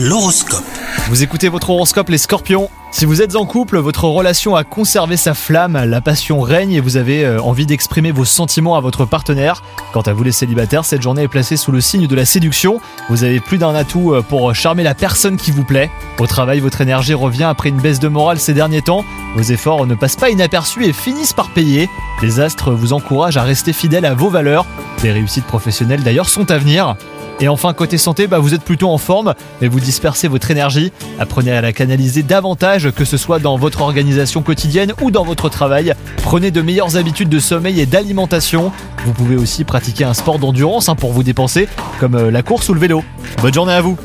L'horoscope. Vous écoutez votre horoscope les scorpions Si vous êtes en couple, votre relation a conservé sa flamme, la passion règne et vous avez euh, envie d'exprimer vos sentiments à votre partenaire. Quant à vous les célibataires, cette journée est placée sous le signe de la séduction. Vous avez plus d'un atout euh, pour charmer la personne qui vous plaît. Au travail, votre énergie revient après une baisse de morale ces derniers temps. Vos efforts ne passent pas inaperçus et finissent par payer. Les astres vous encouragent à rester fidèle à vos valeurs. Des réussites professionnelles d'ailleurs sont à venir. Et enfin, côté santé, bah, vous êtes plutôt en forme, mais vous dispersez votre énergie. Apprenez à la canaliser davantage, que ce soit dans votre organisation quotidienne ou dans votre travail. Prenez de meilleures habitudes de sommeil et d'alimentation. Vous pouvez aussi pratiquer un sport d'endurance hein, pour vous dépenser, comme euh, la course ou le vélo. Bonne journée à vous